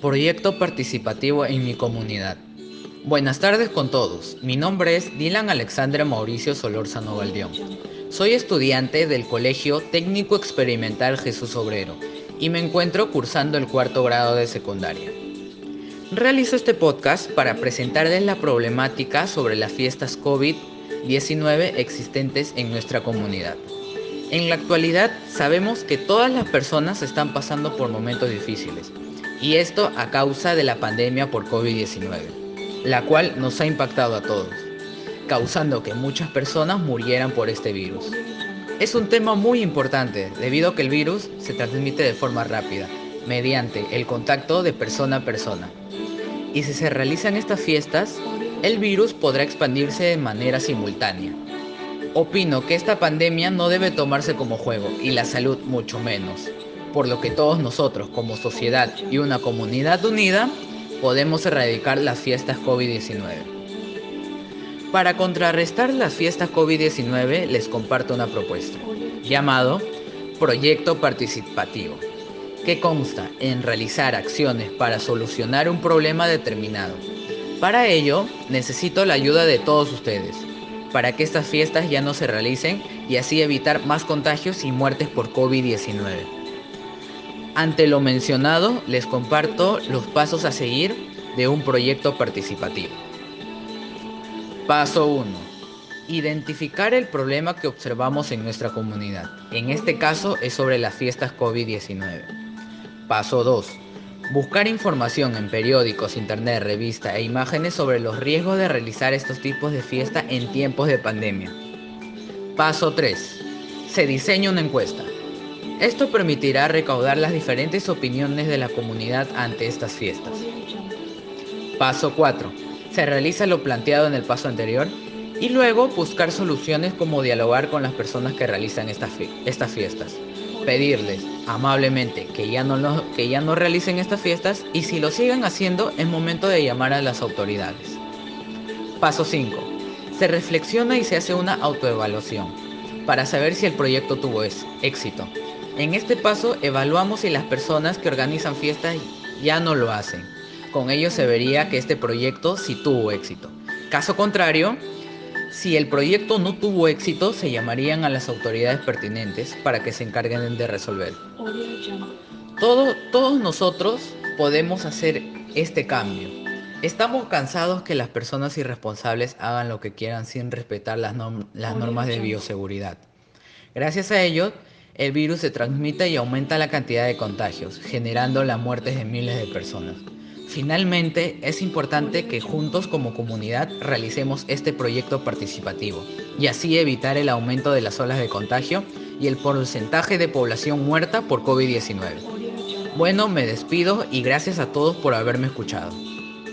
Proyecto participativo en mi comunidad. Buenas tardes con todos. Mi nombre es Dylan Alexandre Mauricio Solórzano Valdión. Soy estudiante del Colegio Técnico Experimental Jesús Obrero y me encuentro cursando el cuarto grado de secundaria. Realizo este podcast para presentarles la problemática sobre las fiestas COVID-19 existentes en nuestra comunidad. En la actualidad sabemos que todas las personas están pasando por momentos difíciles y esto a causa de la pandemia por COVID-19, la cual nos ha impactado a todos, causando que muchas personas murieran por este virus. Es un tema muy importante debido a que el virus se transmite de forma rápida, mediante el contacto de persona a persona. Y si se realizan estas fiestas, el virus podrá expandirse de manera simultánea. Opino que esta pandemia no debe tomarse como juego y la salud mucho menos, por lo que todos nosotros como sociedad y una comunidad unida podemos erradicar las fiestas COVID-19. Para contrarrestar las fiestas COVID-19 les comparto una propuesta llamado Proyecto Participativo, que consta en realizar acciones para solucionar un problema determinado. Para ello necesito la ayuda de todos ustedes para que estas fiestas ya no se realicen y así evitar más contagios y muertes por COVID-19. Ante lo mencionado, les comparto los pasos a seguir de un proyecto participativo. Paso 1. Identificar el problema que observamos en nuestra comunidad. En este caso es sobre las fiestas COVID-19. Paso 2 Buscar información en periódicos, internet, revistas e imágenes sobre los riesgos de realizar estos tipos de fiesta en tiempos de pandemia. Paso 3. Se diseña una encuesta. Esto permitirá recaudar las diferentes opiniones de la comunidad ante estas fiestas. Paso 4. Se realiza lo planteado en el paso anterior y luego buscar soluciones como dialogar con las personas que realizan estas, estas fiestas pedirles amablemente que ya, no que ya no realicen estas fiestas y si lo siguen haciendo es momento de llamar a las autoridades. Paso 5. Se reflexiona y se hace una autoevaluación para saber si el proyecto tuvo éxito. En este paso evaluamos si las personas que organizan fiestas ya no lo hacen. Con ello se vería que este proyecto sí tuvo éxito. Caso contrario, si el proyecto no tuvo éxito, se llamarían a las autoridades pertinentes para que se encarguen de resolver. todos nosotros podemos hacer este cambio. Estamos cansados que las personas irresponsables hagan lo que quieran sin respetar las, las normas de bioseguridad. Gracias a ello, el virus se transmite y aumenta la cantidad de contagios, generando la muerte de miles de personas. Finalmente, es importante que juntos como comunidad realicemos este proyecto participativo y así evitar el aumento de las olas de contagio y el porcentaje de población muerta por COVID-19. Bueno, me despido y gracias a todos por haberme escuchado.